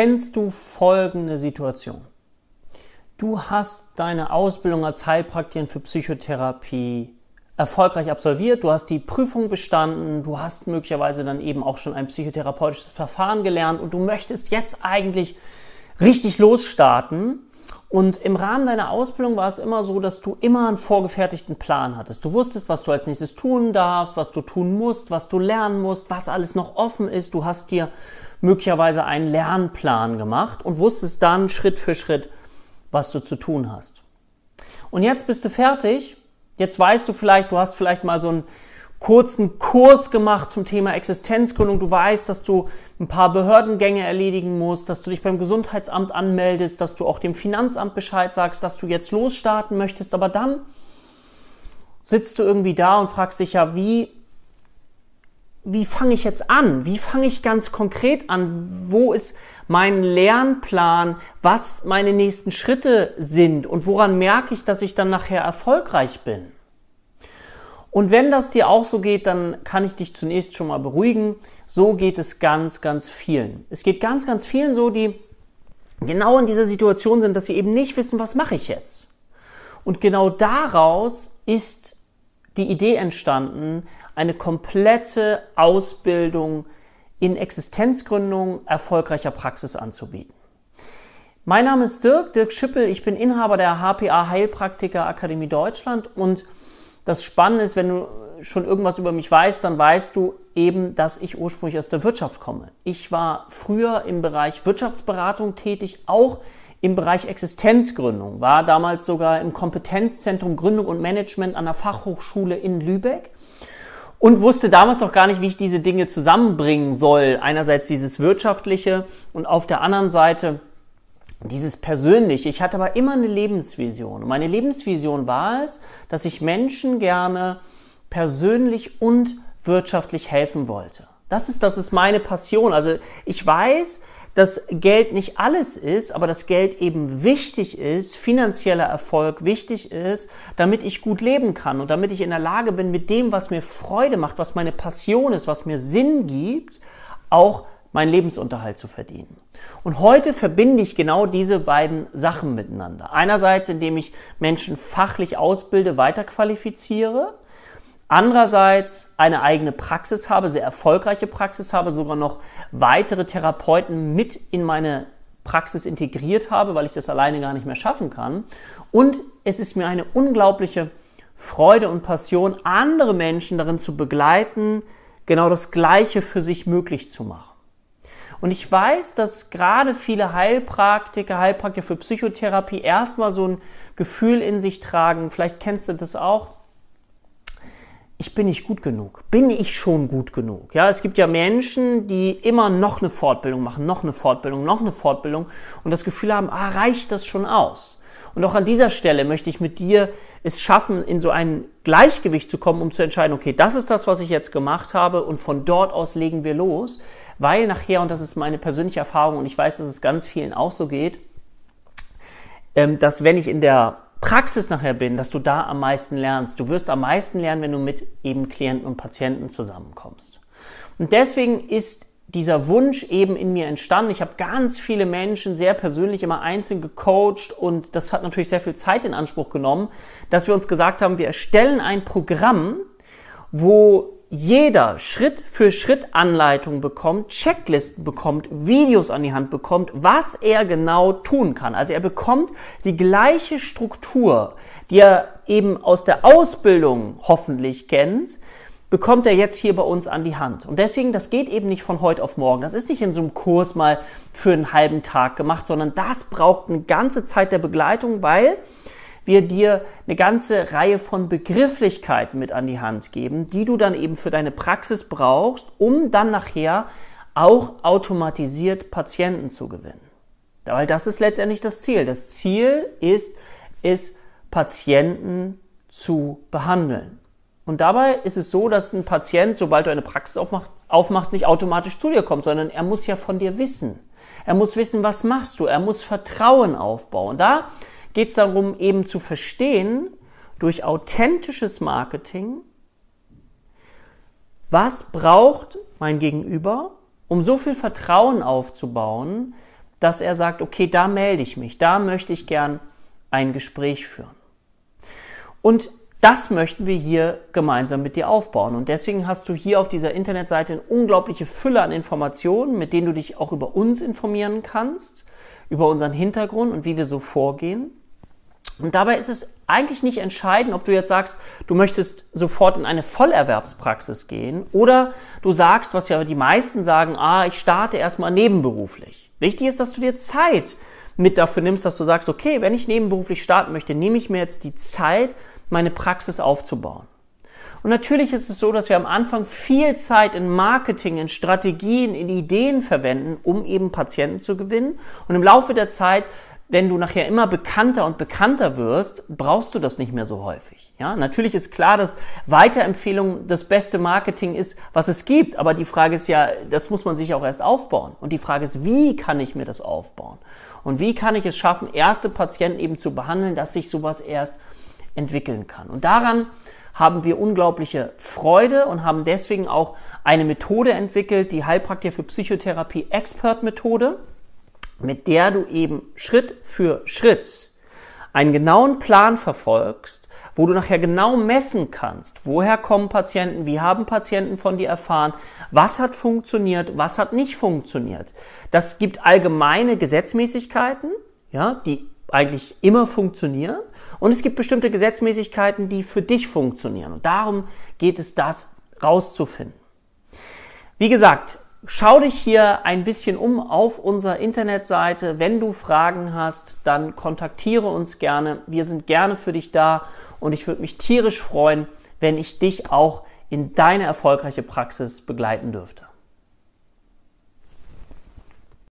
Kennst du folgende Situation? Du hast deine Ausbildung als Heilpraktikerin für Psychotherapie erfolgreich absolviert, du hast die Prüfung bestanden, du hast möglicherweise dann eben auch schon ein psychotherapeutisches Verfahren gelernt und du möchtest jetzt eigentlich richtig losstarten. Und im Rahmen deiner Ausbildung war es immer so, dass du immer einen vorgefertigten Plan hattest. Du wusstest, was du als nächstes tun darfst, was du tun musst, was du lernen musst, was alles noch offen ist. Du hast dir möglicherweise einen Lernplan gemacht und wusstest dann Schritt für Schritt, was du zu tun hast. Und jetzt bist du fertig Jetzt weißt du vielleicht, du hast vielleicht mal so einen kurzen Kurs gemacht zum Thema Existenzgründung. Du weißt, dass du ein paar Behördengänge erledigen musst, dass du dich beim Gesundheitsamt anmeldest, dass du auch dem Finanzamt Bescheid sagst, dass du jetzt losstarten möchtest. Aber dann sitzt du irgendwie da und fragst dich ja, wie, wie fange ich jetzt an? Wie fange ich ganz konkret an? Wo ist mein Lernplan, was meine nächsten Schritte sind und woran merke ich, dass ich dann nachher erfolgreich bin. Und wenn das dir auch so geht, dann kann ich dich zunächst schon mal beruhigen. So geht es ganz, ganz vielen. Es geht ganz, ganz vielen so, die genau in dieser Situation sind, dass sie eben nicht wissen, was mache ich jetzt. Und genau daraus ist die Idee entstanden, eine komplette Ausbildung in Existenzgründung erfolgreicher Praxis anzubieten. Mein Name ist Dirk, Dirk Schippel. Ich bin Inhaber der HPA Heilpraktiker Akademie Deutschland und das Spannende ist, wenn du schon irgendwas über mich weißt, dann weißt du eben, dass ich ursprünglich aus der Wirtschaft komme. Ich war früher im Bereich Wirtschaftsberatung tätig, auch im Bereich Existenzgründung, war damals sogar im Kompetenzzentrum Gründung und Management an der Fachhochschule in Lübeck und wusste damals auch gar nicht, wie ich diese Dinge zusammenbringen soll. Einerseits dieses wirtschaftliche und auf der anderen Seite dieses persönliche. Ich hatte aber immer eine Lebensvision. Und meine Lebensvision war es, dass ich Menschen gerne persönlich und wirtschaftlich helfen wollte. Das ist, das ist meine Passion. Also ich weiß, dass Geld nicht alles ist, aber dass Geld eben wichtig ist, finanzieller Erfolg wichtig ist, damit ich gut leben kann und damit ich in der Lage bin, mit dem, was mir Freude macht, was meine Passion ist, was mir Sinn gibt, auch meinen Lebensunterhalt zu verdienen. Und heute verbinde ich genau diese beiden Sachen miteinander. Einerseits, indem ich Menschen fachlich ausbilde, weiterqualifiziere andererseits eine eigene Praxis habe, sehr erfolgreiche Praxis habe, sogar noch weitere Therapeuten mit in meine Praxis integriert habe, weil ich das alleine gar nicht mehr schaffen kann. Und es ist mir eine unglaubliche Freude und Passion, andere Menschen darin zu begleiten, genau das Gleiche für sich möglich zu machen. Und ich weiß, dass gerade viele Heilpraktiker, Heilpraktiker für Psychotherapie erstmal so ein Gefühl in sich tragen, vielleicht kennst du das auch, ich bin nicht gut genug. Bin ich schon gut genug? Ja, es gibt ja Menschen, die immer noch eine Fortbildung machen, noch eine Fortbildung, noch eine Fortbildung und das Gefühl haben, ah, reicht das schon aus? Und auch an dieser Stelle möchte ich mit dir es schaffen, in so ein Gleichgewicht zu kommen, um zu entscheiden, okay, das ist das, was ich jetzt gemacht habe und von dort aus legen wir los, weil nachher, und das ist meine persönliche Erfahrung und ich weiß, dass es ganz vielen auch so geht, ähm, dass wenn ich in der Praxis nachher bin, dass du da am meisten lernst. Du wirst am meisten lernen, wenn du mit eben Klienten und Patienten zusammenkommst. Und deswegen ist dieser Wunsch eben in mir entstanden. Ich habe ganz viele Menschen sehr persönlich immer einzeln gecoacht und das hat natürlich sehr viel Zeit in Anspruch genommen, dass wir uns gesagt haben, wir erstellen ein Programm, wo jeder Schritt für Schritt Anleitung bekommt, Checklisten bekommt, Videos an die Hand bekommt, was er genau tun kann. Also er bekommt die gleiche Struktur, die er eben aus der Ausbildung hoffentlich kennt, bekommt er jetzt hier bei uns an die Hand. Und deswegen, das geht eben nicht von heute auf morgen. Das ist nicht in so einem Kurs mal für einen halben Tag gemacht, sondern das braucht eine ganze Zeit der Begleitung, weil wir dir eine ganze Reihe von Begrifflichkeiten mit an die Hand geben, die du dann eben für deine Praxis brauchst, um dann nachher auch automatisiert Patienten zu gewinnen. Weil das ist letztendlich das Ziel. Das Ziel ist, es Patienten zu behandeln. Und dabei ist es so, dass ein Patient, sobald du eine Praxis aufmachst, aufmachst, nicht automatisch zu dir kommt, sondern er muss ja von dir wissen. Er muss wissen, was machst du. Er muss Vertrauen aufbauen. Da geht es darum, eben zu verstehen, durch authentisches Marketing, was braucht mein Gegenüber, um so viel Vertrauen aufzubauen, dass er sagt, okay, da melde ich mich, da möchte ich gern ein Gespräch führen. Und das möchten wir hier gemeinsam mit dir aufbauen. Und deswegen hast du hier auf dieser Internetseite eine unglaubliche Fülle an Informationen, mit denen du dich auch über uns informieren kannst, über unseren Hintergrund und wie wir so vorgehen. Und dabei ist es eigentlich nicht entscheidend, ob du jetzt sagst, du möchtest sofort in eine Vollerwerbspraxis gehen oder du sagst, was ja die meisten sagen, ah, ich starte erstmal nebenberuflich. Wichtig ist, dass du dir Zeit mit dafür nimmst, dass du sagst, okay, wenn ich nebenberuflich starten möchte, nehme ich mir jetzt die Zeit, meine Praxis aufzubauen. Und natürlich ist es so, dass wir am Anfang viel Zeit in Marketing, in Strategien, in Ideen verwenden, um eben Patienten zu gewinnen. Und im Laufe der Zeit, wenn du nachher immer bekannter und bekannter wirst, brauchst du das nicht mehr so häufig. Ja, natürlich ist klar, dass Weiterempfehlung das beste Marketing ist, was es gibt. Aber die Frage ist ja, das muss man sich auch erst aufbauen. Und die Frage ist, wie kann ich mir das aufbauen? Und wie kann ich es schaffen, erste Patienten eben zu behandeln, dass sich sowas erst entwickeln kann. Und daran haben wir unglaubliche Freude und haben deswegen auch eine Methode entwickelt, die Heilpraktiker für Psychotherapie Expert Methode, mit der du eben Schritt für Schritt einen genauen Plan verfolgst, wo du nachher genau messen kannst, woher kommen Patienten, wie haben Patienten von dir erfahren, was hat funktioniert, was hat nicht funktioniert. Das gibt allgemeine Gesetzmäßigkeiten, ja, die eigentlich immer funktionieren. Und es gibt bestimmte Gesetzmäßigkeiten, die für dich funktionieren. Und darum geht es, das rauszufinden. Wie gesagt, schau dich hier ein bisschen um auf unserer Internetseite. Wenn du Fragen hast, dann kontaktiere uns gerne. Wir sind gerne für dich da und ich würde mich tierisch freuen, wenn ich dich auch in deine erfolgreiche Praxis begleiten dürfte.